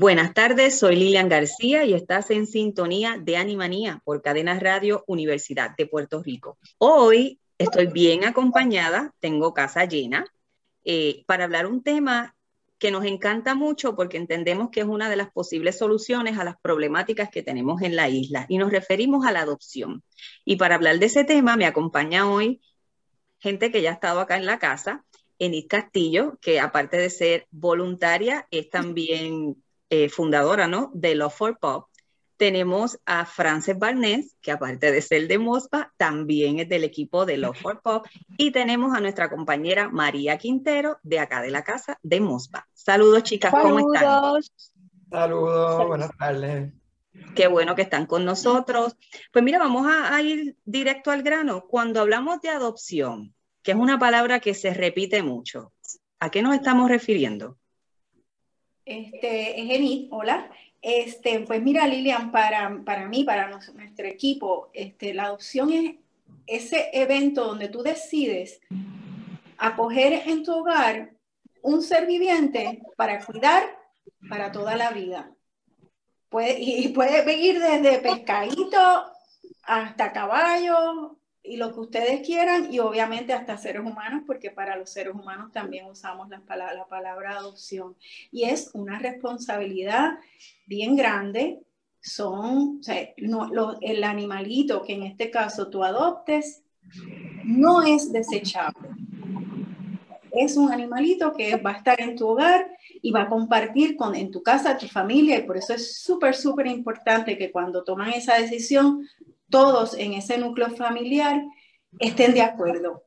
Buenas tardes, soy Lilian García y estás en sintonía de Animanía por Cadena Radio Universidad de Puerto Rico. Hoy Estoy bien acompañada, tengo casa llena, eh, para hablar un tema que nos encanta mucho porque entendemos que es una de las posibles soluciones a las problemáticas que tenemos en la isla y nos referimos a la adopción. Y para hablar de ese tema me acompaña hoy gente que ya ha estado acá en la casa, Enid Castillo, que aparte de ser voluntaria es también eh, fundadora ¿no? de Love for Pop tenemos a Frances Barnes, que aparte de ser de MOSPA, también es del equipo de Love for Pop. Y tenemos a nuestra compañera María Quintero, de acá de la casa de MOSPA. Saludos, chicas, ¿cómo están? Saludos, buenas tardes. Qué bueno que están con nosotros. Pues mira, vamos a, ir directo al grano. Cuando hablamos de adopción, que es una palabra que se repite mucho, ¿a qué nos estamos refiriendo? Este, es Enid, hola. Este, pues mira, Lilian, para, para mí, para nuestro equipo, este, la adopción es ese evento donde tú decides acoger en tu hogar un ser viviente para cuidar para toda la vida. Puede, y puede ir desde pescadito hasta caballo, y lo que ustedes quieran y obviamente hasta seres humanos, porque para los seres humanos también usamos la palabra, la palabra adopción. Y es una responsabilidad bien grande. Son, o sea, no, el animalito que en este caso tú adoptes no es desechable. Es un animalito que va a estar en tu hogar y va a compartir con, en tu casa, tu familia, y por eso es súper, súper importante que cuando toman esa decisión todos en ese núcleo familiar estén de acuerdo.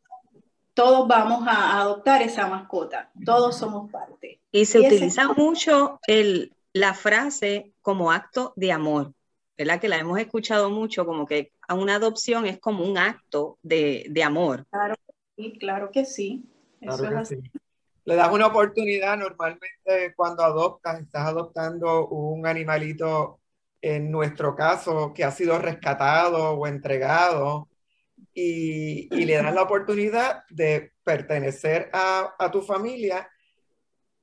Todos vamos a adoptar esa mascota, todos somos parte. Y se utiliza mucho el, la frase como acto de amor, ¿verdad? Que la hemos escuchado mucho, como que una adopción es como un acto de, de amor. Claro, sí, claro que sí. Le das una oportunidad normalmente cuando adoptas, estás adoptando un animalito en nuestro caso, que ha sido rescatado o entregado, y, le das la oportunidad de pertenecer a, tu familia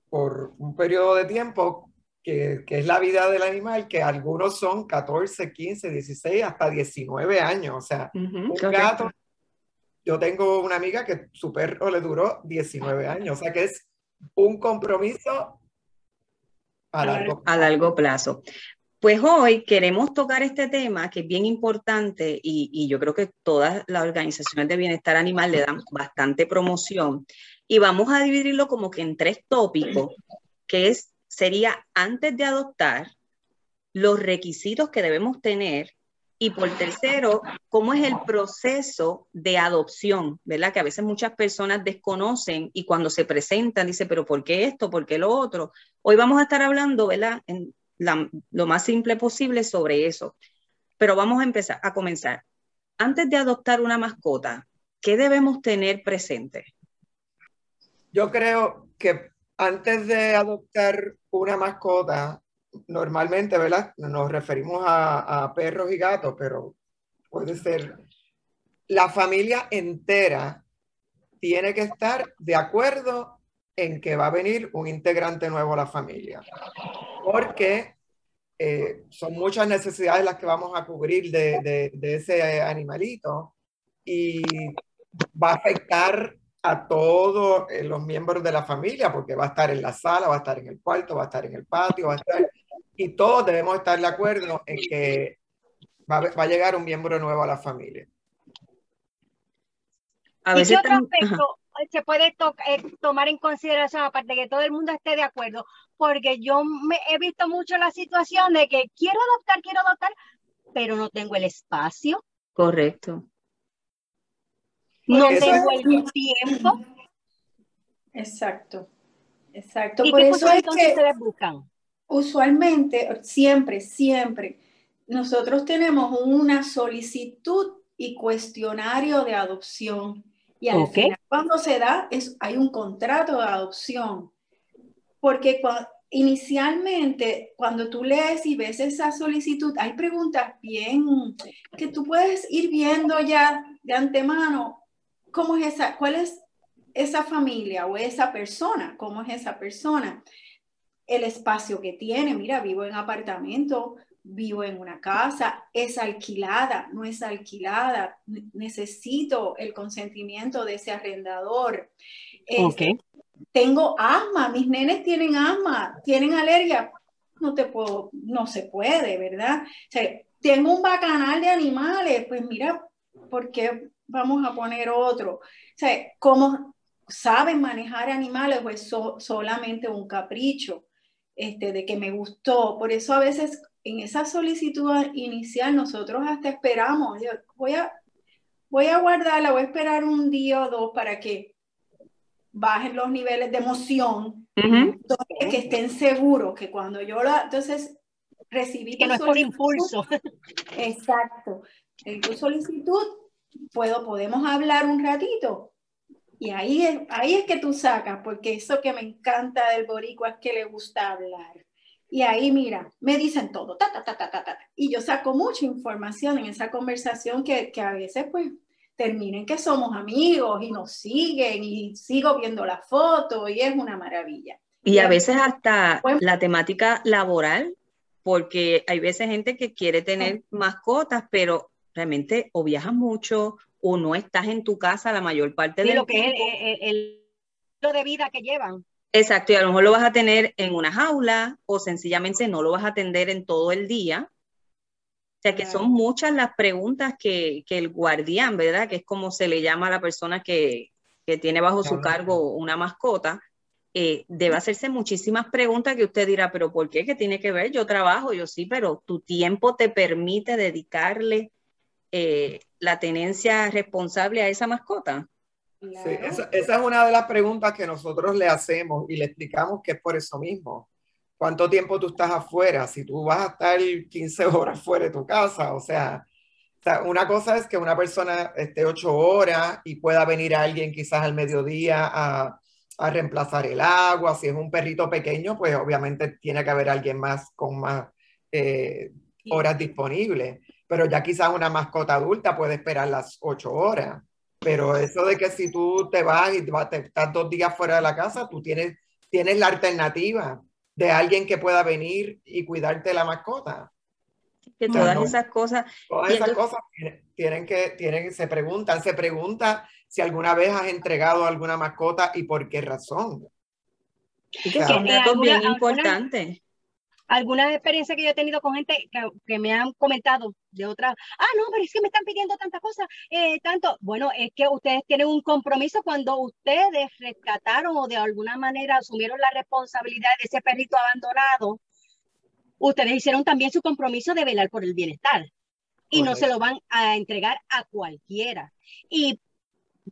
por un periodo de tiempo que, es la vida del animal, que algunos son 14, 15, 16, hasta 19 años. O sea, un gato, yo tengo una amiga que su perro le duró 19 años, o sea que es un compromiso a largo, a largo plazo. Pues hoy queremos tocar este tema que es bien importante y, yo creo que todas las organizaciones de bienestar animal le dan bastante promoción y vamos a dividirlo como que en tres tópicos, que es, sería antes de adoptar, los requisitos que debemos tener y por tercero, cómo es el proceso de adopción, ¿verdad? Que a veces muchas personas desconocen y cuando se presentan dicen, pero ¿por qué esto? ¿Por qué lo otro? Hoy vamos a estar hablando, ¿verdad? En, lo más simple posible sobre eso. Pero vamos a empezar, a comenzar. Antes de adoptar una mascota, ¿qué debemos tener presente? Yo creo que antes de adoptar una mascota, normalmente, ¿verdad? Nos referimos a, a perros y gatos, pero puede ser la familia entera tiene que estar de acuerdo en que va a venir un integrante nuevo a la familia. Porque eh, son muchas necesidades las que vamos a cubrir de, de, ese animalito y va a afectar a todos eh, los miembros de la familia, porque va a estar en la sala, va a estar en el cuarto, va a estar en el patio, va a estar... Y todos debemos estar de acuerdo en que va, va a llegar un miembro nuevo a la familia. A veces ¿Y qué otro aspecto, se puede eh, tomar en consideración, aparte de que todo el mundo esté de acuerdo? Porque yo me, he visto mucho la situación de que quiero adoptar, quiero adoptar, pero no tengo el espacio. Correcto. No tengo el tiempo. Exacto. Exacto. ¿Y Por qué eso es que ustedes buscan? Usualmente, siempre, siempre, nosotros tenemos una solicitud y cuestionario de adopción. Y al final, cuando se da, es, hay un contrato de adopción. Porque inicialmente, cuando tú lees y ves esa solicitud, hay preguntas bien que tú puedes ir viendo ya de antemano cómo es esa, cuál es esa familia o esa persona, cómo es esa persona, el espacio que tiene, mira, vivo en apartamento, vivo en una casa, es alquilada, no es alquilada, necesito el consentimiento de ese arrendador. Este, tengo asma, mis nenes tienen asma, tienen alergia, no te puedo, no se puede, ¿verdad? tengo un bacanal de animales, pues mira, ¿por qué vamos a poner otro? O sea, ¿cómo saben manejar animales o es solamente un capricho este, de que me gustó? Por eso a veces en esa solicitud inicial nosotros hasta esperamos, voy a, voy a guardarla, voy a esperar un día o dos para que bajen los niveles de emoción, que estén seguros que cuando yo la, entonces recibí que no es por impulso. Exacto. En tu solicitud puedo, podemos hablar un ratito. Y ahí es, ahí es que tú sacas, porque eso que me encanta del boricua es que le gusta hablar. Y ahí, mira, me dicen todo, ta, ta, ta, ta, ta, ta. Y yo saco mucha información en esa conversación que, que a veces, pues, terminen que somos amigos y nos siguen y sigo viendo la foto y es una maravilla. Y a veces hasta la temática laboral, porque hay veces gente que quiere tener mascotas, pero realmente o viajas mucho o no estás en tu casa la mayor parte de lo que es el, lo de vida que llevan. Exacto, y a lo mejor lo vas a tener en una jaula o sencillamente no lo vas a atender en todo el día. O sea que son muchas las preguntas que, el guardián, ¿verdad? Que es como se le llama a la persona que, tiene bajo su cargo una mascota, eh, debe hacerse muchísimas preguntas que usted dirá, pero ¿por qué? ¿Qué tiene que ver? Yo trabajo, yo sí, pero tu tiempo te permite dedicarle eh, la tenencia responsable a esa mascota. Sí, esa, es una de las preguntas que nosotros le hacemos y le explicamos que es por eso mismo. ¿Cuánto tiempo tú estás afuera? Si tú vas a estar 15 horas fuera de tu casa, o sea, una cosa es que una persona esté 8 horas y pueda venir alguien quizás al mediodía a, a reemplazar el agua. Si es un perrito pequeño, pues obviamente tiene que haber alguien más con más eh, horas disponibles. Pero ya quizás una mascota adulta puede esperar las 8 horas. Pero eso de que si tú te vas y te estás dos días fuera de la casa, tú tienes, tienes la alternativa de alguien que pueda venir y cuidarte la mascota. Que todas esas cosas. Todas esas cosas tienen que, tienen, se preguntan, se pregunta si alguna vez has entregado alguna mascota y por qué razón. que son datos bien importantes algunas experiencias que yo he tenido con gente que, me han comentado de otras, ah, no, pero es que me están pidiendo tantas cosas, eh, tanto. Bueno, es que ustedes tienen un compromiso cuando ustedes rescataron o de alguna manera asumieron la responsabilidad de ese perrito abandonado. Ustedes hicieron también su compromiso de velar por el bienestar y no se lo van a entregar a cualquiera. Y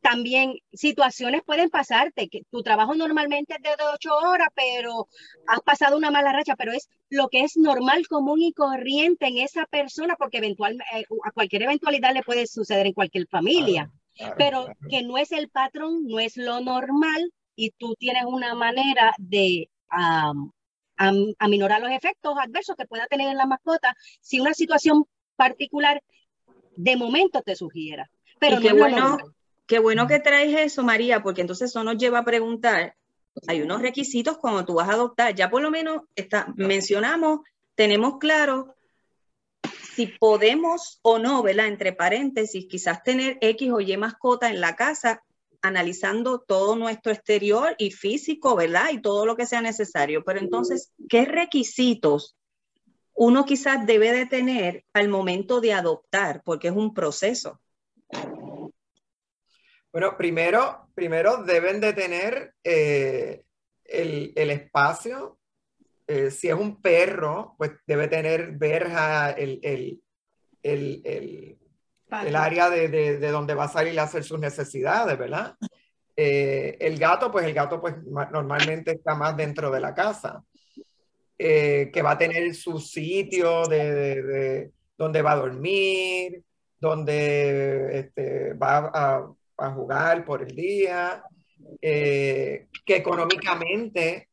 también situaciones pueden pasarte, que tu trabajo normalmente es de ocho horas, pero has pasado una mala racha, pero es lo que es normal, común y corriente en esa persona, porque eventualmente eh, a cualquier eventualidad le puede suceder en cualquier familia, pero que no es el patrón, no es lo normal y tú tienes una manera de aminorar los efectos adversos que pueda tener en la mascota si una situación particular de momento te sugiera. Pero no bueno, Qué bueno que traes eso, María, porque entonces eso nos lleva a preguntar, hay unos requisitos cuando tú vas a adoptar, ya por lo menos está, mencionamos, tenemos claro si podemos o no, ¿verdad? Entre paréntesis, quizás tener X o Y mascota en la casa, analizando todo nuestro exterior y físico, ¿verdad? Y todo lo que sea necesario. Pero entonces, ¿qué requisitos uno quizás debe de tener al momento de adoptar? Porque es un proceso. Bueno, primero, primero deben de tener eh, el, el, espacio. Eh, si es un perro, pues debe tener verja, el, el, el área de, de, de, donde va a salir a hacer sus necesidades, ¿verdad? Eh, el gato, pues el gato pues normalmente está más dentro de la casa, eh, que va a tener su sitio de, de, donde va a dormir, donde este, va a, a, jugar por el día, eh, que económicamente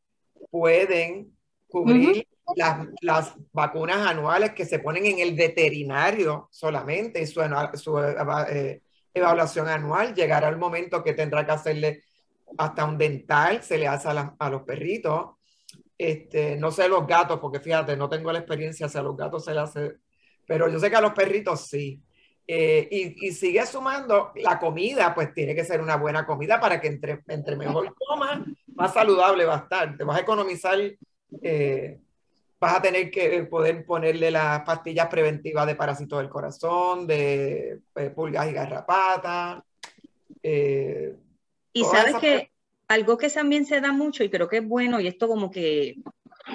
pueden cubrir uh -huh. las, las, vacunas anuales que se ponen en el veterinario solamente, su, su eh, evaluación anual, llegará el momento que tendrá que hacerle hasta un dental, se le hace a, la, a los perritos. Este, no sé los gatos, porque fíjate, no tengo la experiencia si a los gatos se le hace, pero yo sé que a los perritos sí. Eh, y, y, sigue sumando la comida, pues tiene que ser una buena comida para que entre, entre mejor coma, más saludable va a estar. Te vas a economizar, eh, vas a tener que poder ponerle las pastillas preventivas de parásitos del corazón, de eh, pulgas y garrapatas. Eh, y sabes que algo que también se da mucho y creo que es bueno, y esto como que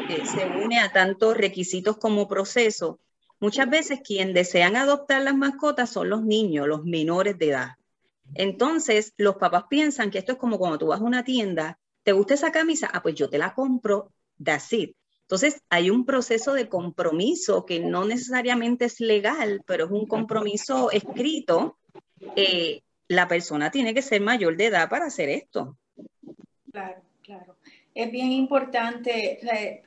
se une a tantos requisitos como proceso, Muchas veces quien desean adoptar las mascotas son los niños, los menores de edad. Entonces, los papás piensan que esto es como cuando tú vas a una tienda, ¿te gusta esa camisa? Ah, pues yo te la compro, that's it. Entonces, hay un proceso de compromiso que no necesariamente es legal, pero es un compromiso escrito. Eh, la persona tiene que ser mayor de edad para hacer esto. Claro, claro es bien importante.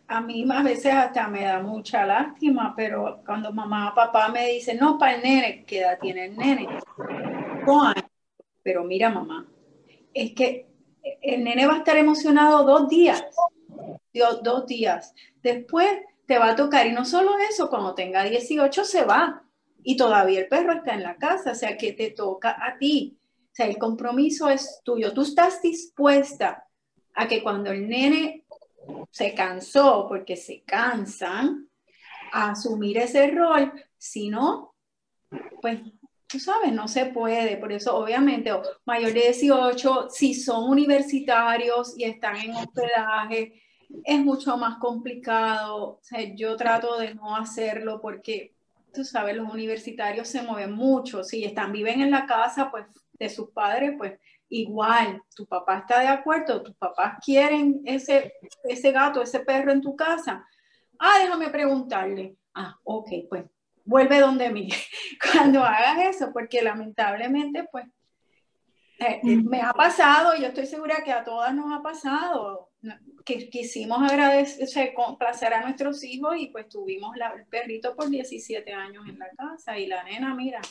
A mí a veces hasta me da mucha lástima, pero cuando mamá o papá me dicen, no, para el nene, ¿qué edad tiene el nene? Pero mira, mamá, es que el nene va a estar emocionado dos días, dos días. Después te va a tocar, y no solo eso, cuando tenga 18 se va, y todavía el perro está en la casa, o sea que te toca a ti. O sea, el compromiso es tuyo. Tú estás dispuesta a que cuando el nene se cansó, porque se cansan, a asumir ese rol, si no, pues tú sabes, no se puede. Por eso, obviamente, mayor de 18, si son universitarios y están en hospedaje, es mucho más complicado. O sea, yo trato de no hacerlo porque, tú sabes, los universitarios se mueven mucho. Si están, viven en la casa, pues, de sus padres, pues, igual, tu papá está de acuerdo, tus papás quieren ese, ese gato, ese perro en tu casa. Ah, déjame preguntarle. Ah, ok, pues vuelve donde mí cuando hagas eso, porque lamentablemente, pues, eh, eh, me ha pasado, yo estoy segura que a todas nos ha pasado, que quisimos agradecer, complacer a nuestros hijos y pues tuvimos la, el perrito por 17 años en la casa y la nena, mira.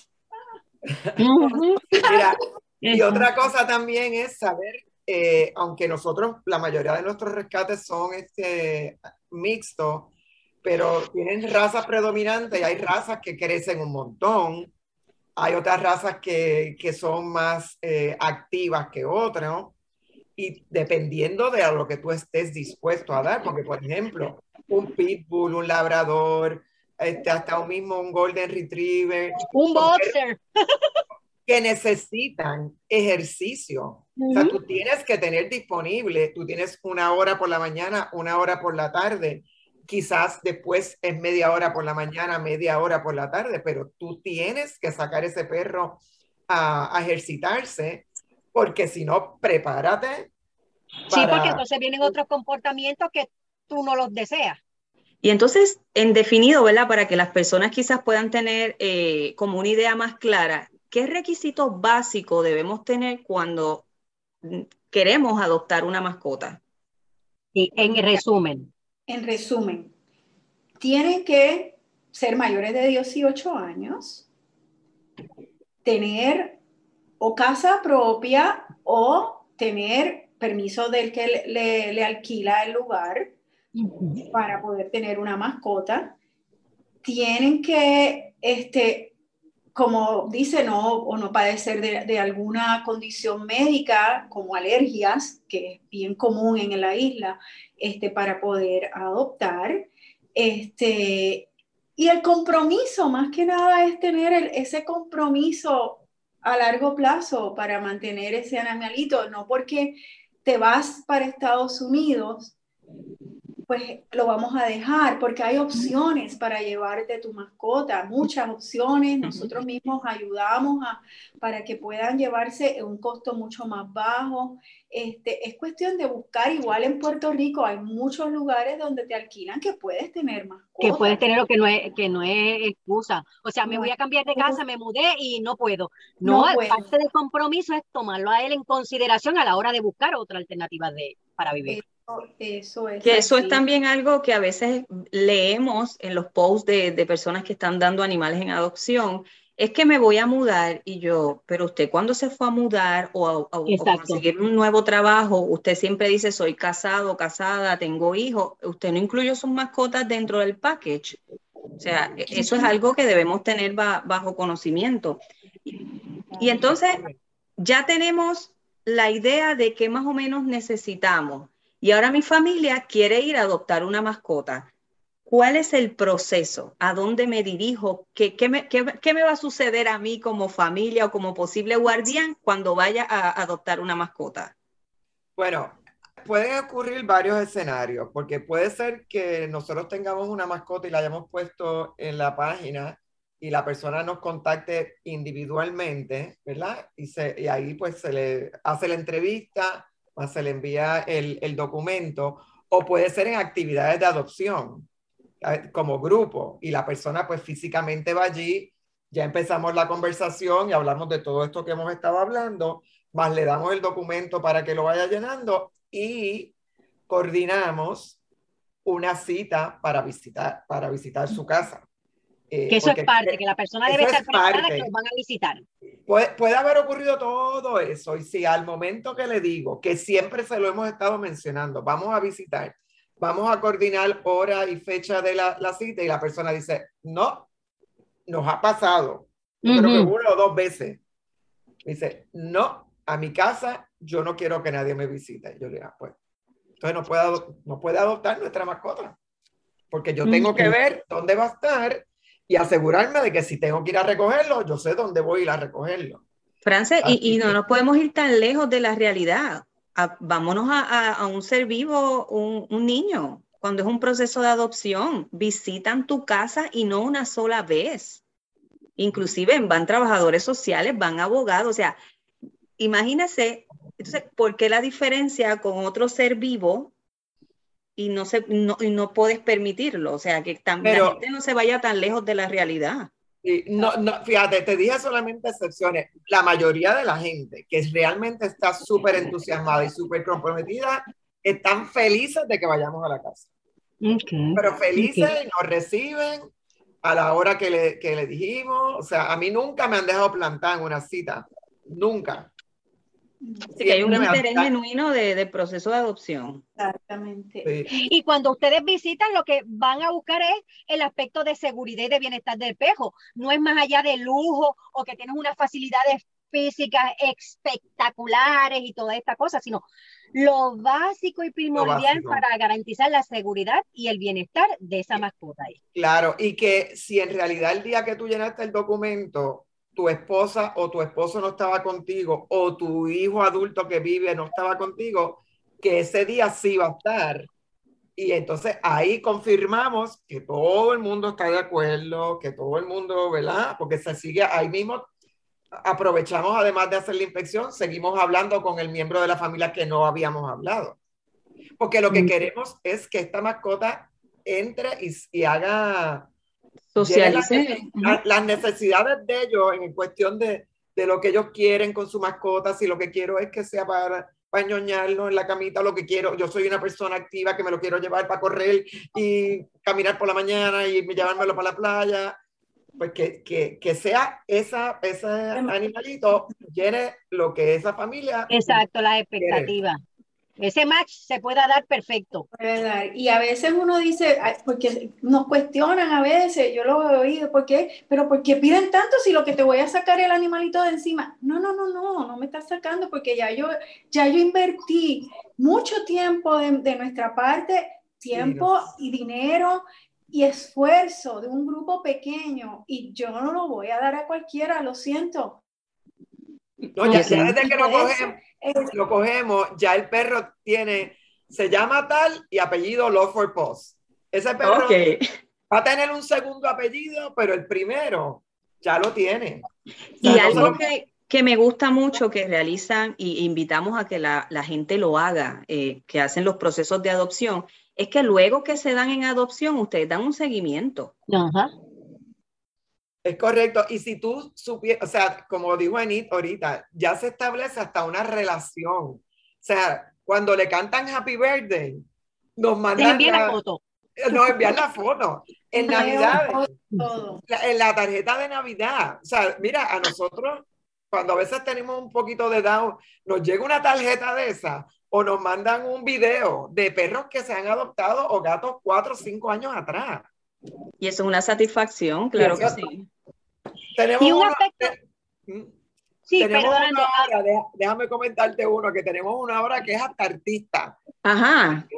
Ah, mira y otra cosa también es saber, eh, aunque nosotros, la mayoría de nuestros rescates son este, mixtos, pero tienen razas predominantes y hay razas que crecen un montón. Hay otras razas que, que son más eh, activas que otras. Y dependiendo de a lo que tú estés dispuesto a dar, porque por ejemplo, un pitbull, un labrador, este, hasta un mismo un golden retriever. Un boxer que necesitan ejercicio. Uh -huh. O sea, tú tienes que tener disponible, tú tienes una hora por la mañana, una hora por la tarde, quizás después es media hora por la mañana, media hora por la tarde, pero tú tienes que sacar ese perro a, a ejercitarse, porque si no, prepárate. Para... Sí, porque entonces vienen otros comportamientos que tú no los deseas. Y entonces, en definido, ¿verdad? Para que las personas quizás puedan tener eh, como una idea más clara, ¿qué requisitos básicos debemos tener cuando queremos adoptar una mascota? Y en resumen. En resumen, tienen que ser mayores de 18 años, tener o casa propia o tener permiso del que le, le, le alquila el lugar para poder tener una mascota. Tienen que este, como dice, no, o no padecer de, de, alguna condición médica como alergias, que es bien común en la isla, este, para poder adoptar. Este, y el compromiso, más que nada, es tener ese compromiso a largo plazo para mantener ese animalito, no porque te vas para Estados Unidos pues lo vamos a dejar porque hay opciones para llevarte tu mascota, muchas opciones. Nosotros mismos ayudamos a, para que puedan llevarse un costo mucho más bajo. Este, es cuestión de buscar, igual en Puerto Rico hay muchos lugares donde te alquilan que puedes tener mascotas. Que puedes tener lo que no es, que no es excusa. O sea, me voy a cambiar de casa, me mudé y no puedo. No, parte del compromiso es tomarlo a él en consideración a la hora de buscar otra alternativa de, para vivir. Eso es. Que eso es también algo que a veces leemos en los posts de, de, personas que están dando animales en adopción. Es que me voy a mudar y yo, pero usted cuando se fue a mudar o a, conseguir un nuevo trabajo, usted siempre dice soy casado, casada, tengo hijos, usted no incluyó sus mascotas dentro del package. O sea, e, eso es algo que debemos tener bajo conocimiento. y entonces ya tenemos la idea de qué más o menos necesitamos y ahora mi familia quiere ir a adoptar una mascota. ¿Cuál es el proceso? ¿A dónde me dirijo? ¿Qué, me, va a suceder a mí como familia o como posible guardián cuando vaya a adoptar una mascota? Bueno, pueden ocurrir varios escenarios, porque puede ser que nosotros tengamos una mascota y la hayamos puesto en la página y la persona nos contacte individualmente, ¿verdad? Y, y ahí pues se le hace la entrevista, se le envía el, el documento, o puede ser en actividades de adopción, como grupo, y la persona pues físicamente va allí, ya empezamos la conversación y hablamos de todo esto que hemos estado hablando, más le damos el documento para que lo vaya llenando y coordinamos una cita para visitar, para visitar su casa. Eh, que eso es parte, que la persona debe estar preparada que los van a visitar. Puede, puede, haber ocurrido todo eso, y si al momento que le digo, que siempre se lo hemos estado mencionando, vamos a visitar, vamos a coordinar hora y fecha de la, la cita, y la persona dice, no, nos ha pasado, yo creo que una o dos veces. Dice, no, a mi casa yo no quiero que nadie me visite. Yo le digo, ah, pues, entonces no puede, no puede adoptar nuestra mascota, porque yo tengo que ver dónde va a estar y asegurarme de que si tengo que ir a recogerlo, yo sé dónde voy a ir a recogerlo. Frances, y, no nos podemos ir tan lejos de la realidad. vámonos a, un ser vivo, un, un, niño, cuando es un proceso de adopción, visitan tu casa y no una sola vez. Inclusive van trabajadores sociales, van abogados, o sea, imagínese, entonces, ¿por qué la diferencia con otro ser vivo y no, se, no, y no puedes permitirlo. O sea, que también la gente no se vaya tan lejos de la realidad. no, no, fíjate, te dije solamente excepciones. La mayoría de la gente que realmente está súper entusiasmada y súper comprometida están felices de que vayamos a la casa. Pero felices y nos reciben a la hora que le, que le dijimos. O sea, a mí nunca me han dejado plantar en una cita. Nunca. Sí, que hay un interés genuino de, de, proceso de adopción. Exactamente. Y cuando ustedes visitan, lo que van a buscar es el aspecto de seguridad y de bienestar del pejo. No es más allá de lujo o que tienes unas facilidades físicas espectaculares y toda esta cosa, sino lo básico y primordial para garantizar la seguridad y el bienestar de esa mascota. Claro, y que si en realidad el día que tú llenaste el documento tu esposa o tu esposo no estaba contigo o tu hijo adulto que vive no estaba contigo, que ese día sí va a estar. Y entonces ahí confirmamos que todo el mundo está de acuerdo, que todo el mundo, ¿verdad? Porque se sigue ahí mismo. Aprovechamos además de hacer la inspección, seguimos hablando con el miembro de la familia que no habíamos hablado. Porque lo que mm. queremos es que esta mascota entre y, y haga Socialicen. Las, necesidades de ellos en cuestión de, de, lo que ellos quieren con su mascota, si lo que quiero es que sea para, para ñoñarlo en la camita, lo que quiero, yo soy una persona activa que me lo quiero llevar para correr y caminar por la mañana y llevármelo para la playa, pues que, que, que sea esa, ese animalito llene lo que esa familia. Exacto, la expectativa ese match se pueda dar perfecto. Y a veces uno dice, porque nos cuestionan a veces, yo lo he oído, ¿por qué? Pero ¿por qué piden tanto si lo que te voy a sacar es el animalito de encima? No, no, no, no, no me estás sacando porque ya yo, ya yo invertí mucho tiempo de, nuestra parte, tiempo y dinero y esfuerzo de un grupo pequeño y yo no lo voy a dar a cualquiera, lo siento. No, ya, desde que lo cogemos, lo cogemos, ya el perro tiene, se llama tal y apellido Love for Post. Ese perro va a tener un segundo apellido, pero el primero ya lo tiene. y algo que, que, me gusta mucho que realizan y invitamos a que la, la gente lo haga, eh, que hacen los procesos de adopción, es que luego que se dan en adopción, ustedes dan un seguimiento. Ajá. Es correcto. Y si tú supieras, o sea, como dijo Anit ahorita, ya se establece hasta una relación. O sea, cuando le cantan Happy Birthday, nos mandan. la foto. Nos envían la foto. En Navidad, en la tarjeta de Navidad. O sea, mira, a nosotros, cuando a veces tenemos un poquito de down, nos llega una tarjeta de esa o nos mandan un video de perros que se han adoptado o gatos cuatro o cinco años atrás. Y eso es una satisfacción, claro que sí. Tenemos y un aspecto... ¿Mm? Sí, tenemos una hora, déjame comentarte uno, que tenemos una hora que es hasta artista. Ajá.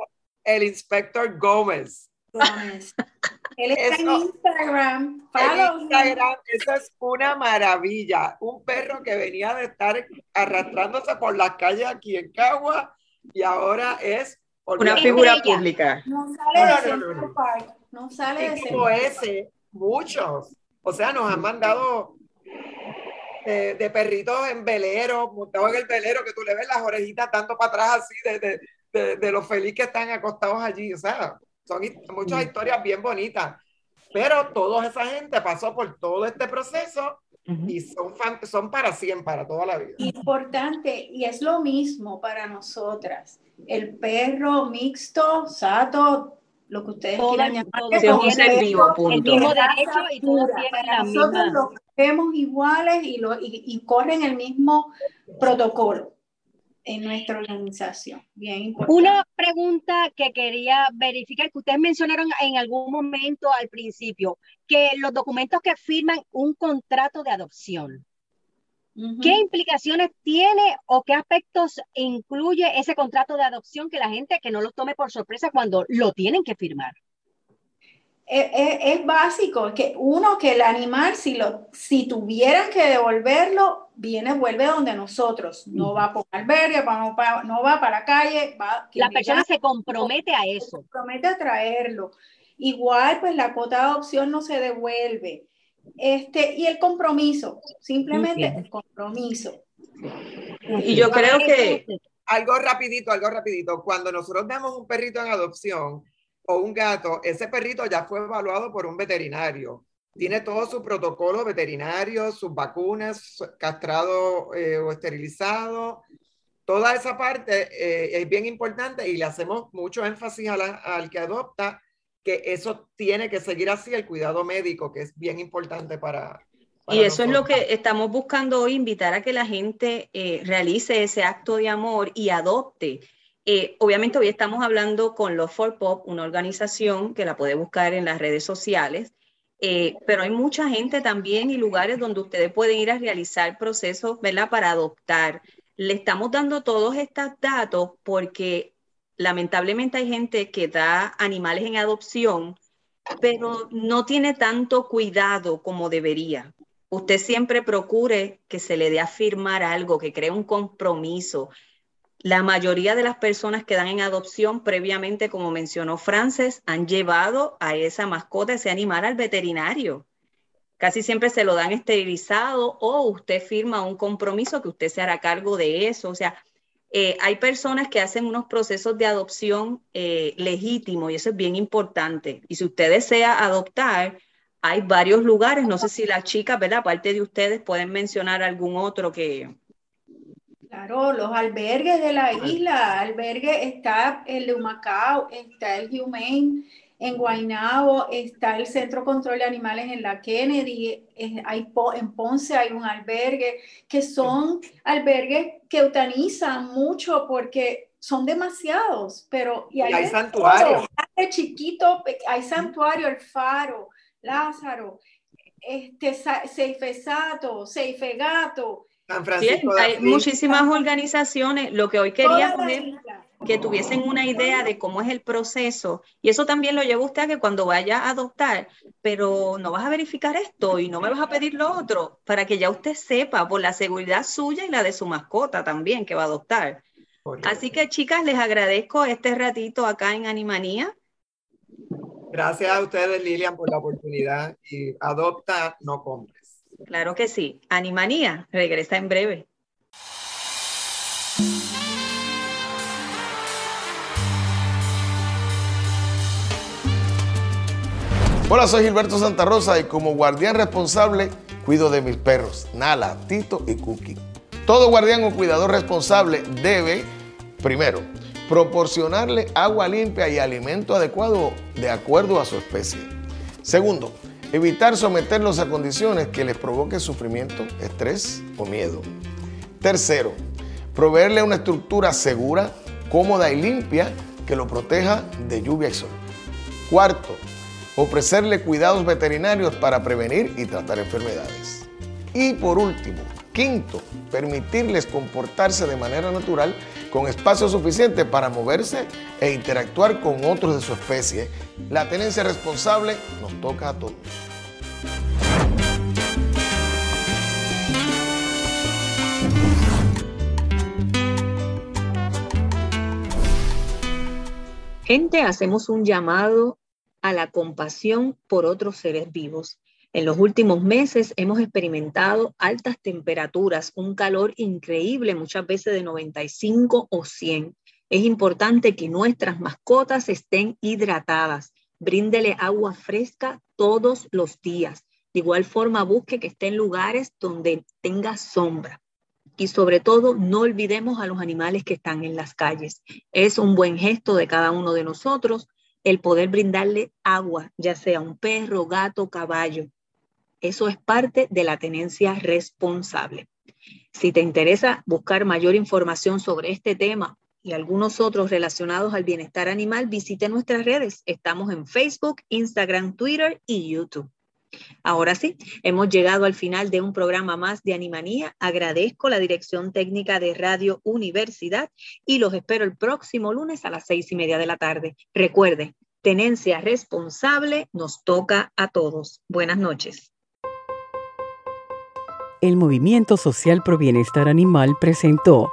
El inspector Gómez. Gómez. Él está en Instagram. En Instagram, eso es una maravilla. Un perro que venía de estar arrastrándose por las calles aquí en Cagua y ahora es una figura pública. No sale de no, no, sale de como ese, muchos. O sea, nos han mandado de, perritos en velero, montados en el velero, que tú le ves las orejitas tanto para atrás así de, de, de, los felices que están acostados allí. O sea, son muchas mm. historias bien bonitas. Pero toda esa gente pasó por todo este proceso y son, son para siempre, para toda la vida. Importante, y es lo mismo para nosotras. El perro mixto, sato, lo que ustedes quieran llamar. es un ser vivo, punto. El mismo derecho y todos tienen la Nosotros lo vemos iguales y, lo, y, y corren el mismo protocolo en nuestra organización. Bien importante. Una pregunta que quería verificar, que ustedes mencionaron en algún momento al principio, que los documentos que firman un contrato de adopción. ¿Qué implicaciones tiene o qué aspectos incluye ese contrato de adopción que la gente que no los tome por sorpresa cuando lo tienen que firmar? es, básico, que uno, que el animal, si, lo, si tuvieran que devolverlo, viene, vuelve donde nosotros, no va por albergue, no va, no va para la calle, va... La persona se compromete a eso. Se compromete a traerlo. Igual, pues la cuota de adopción no se devuelve. Este, y el compromiso, simplemente el compromiso. Y yo creo que... Algo rapidito, algo rapidito. Cuando nosotros damos un perrito en adopción, o un gato, ese perrito ya fue evaluado por un veterinario. Tiene todo su protocolo veterinario, sus vacunas, castrado eh, o esterilizado. Toda esa parte eh, es bien importante y le hacemos mucho énfasis al que adopta que eso tiene que seguir así, el cuidado médico, que es bien importante para, y eso es lo que estamos buscando hoy, invitar a que la gente eh, realice ese acto de amor y adopte. Eh, obviamente hoy estamos hablando con Love for Pop, una organización que la puede buscar en las redes sociales, eh, pero hay mucha gente también y lugares donde ustedes pueden ir a realizar procesos, ¿verdad? Para adoptar. Le estamos dando todos estos datos porque lamentablemente hay gente que da animales en adopción, pero no tiene tanto cuidado como debería. Usted siempre procure que se le dé a firmar algo, que cree un compromiso, la mayoría de las personas que dan en adopción previamente, como mencionó Frances, han llevado a esa mascota, ese animal al veterinario. Casi siempre se lo dan esterilizado o usted firma un compromiso que usted se hará cargo de eso. O sea, eh, hay personas que hacen unos procesos de adopción eh, legítimos y eso es bien importante. Y si usted desea adoptar, hay varios lugares. No sé si las chicas, ¿verdad? Aparte de ustedes, pueden mencionar algún otro que, Claro, los albergues de la isla, albergue está el de Humacao, está el Humane en Guaynabo, está el Centro Control de Animales en la Kennedy, hay, en Ponce hay un albergue, que son albergues que eutanizan mucho porque son demasiados, pero y hay, santuarios. chiquito, hay santuario, el Faro, Lázaro, este, Seifesato, Seifegato, San Francisco hay muchísimas organizaciones. Lo que hoy quería es que tuviesen una idea de cómo es el proceso. Y eso también lo lleva usted a que cuando vaya a adoptar, pero no vas a verificar esto y no me vas a pedir lo otro, para que ya usted sepa por la seguridad suya y la de su mascota también que va a adoptar. Así que chicas, les agradezco este ratito acá en Animanía. Gracias a ustedes, Lilian, por la oportunidad y adopta, no compres. Claro que sí. Animanía regresa en breve. Hola, soy Gilberto Santa Rosa y como guardián responsable cuido de mis perros, Nala, Tito y Cookie. Todo guardián o cuidador responsable debe, primero, proporcionarle agua limpia y alimento adecuado de acuerdo a su especie. Segundo, evitar someterlos a condiciones que les provoquen sufrimiento, estrés o miedo. Tercero, proveerle una estructura segura, cómoda y limpia que lo proteja de lluvia y sol. Cuarto, ofrecerle cuidados veterinarios para prevenir y tratar enfermedades. Y por último, quinto, permitirles comportarse de manera natural con espacio suficiente para moverse e interactuar con otros de su especie. La tenencia responsable nos toca a todos. Gente, hacemos un llamado a la compasión por otros seres vivos. En los últimos meses hemos experimentado altas temperaturas, un calor increíble, muchas veces de 95 o 100. Es importante que nuestras mascotas estén hidratadas. Bríndele agua fresca todos los días. De igual forma, busque que esté en lugares donde tenga sombra. Y sobre todo, no olvidemos a los animales que están en las calles. Es un buen gesto de cada uno de nosotros el poder brindarle agua, ya sea un perro, gato, caballo. Eso es parte de la tenencia responsable. Si te interesa buscar mayor información sobre este tema y algunos otros relacionados al bienestar animal, visite nuestras redes. Estamos en Facebook, Instagram, Twitter y YouTube. Ahora sí, hemos llegado al final de un programa más de Animanía. Agradezco la dirección técnica de Radio Universidad y los espero el próximo lunes a las seis y media de la tarde. Recuerde, tenencia responsable nos toca a todos. Buenas noches. El Movimiento Social Pro Bienestar Animal presentó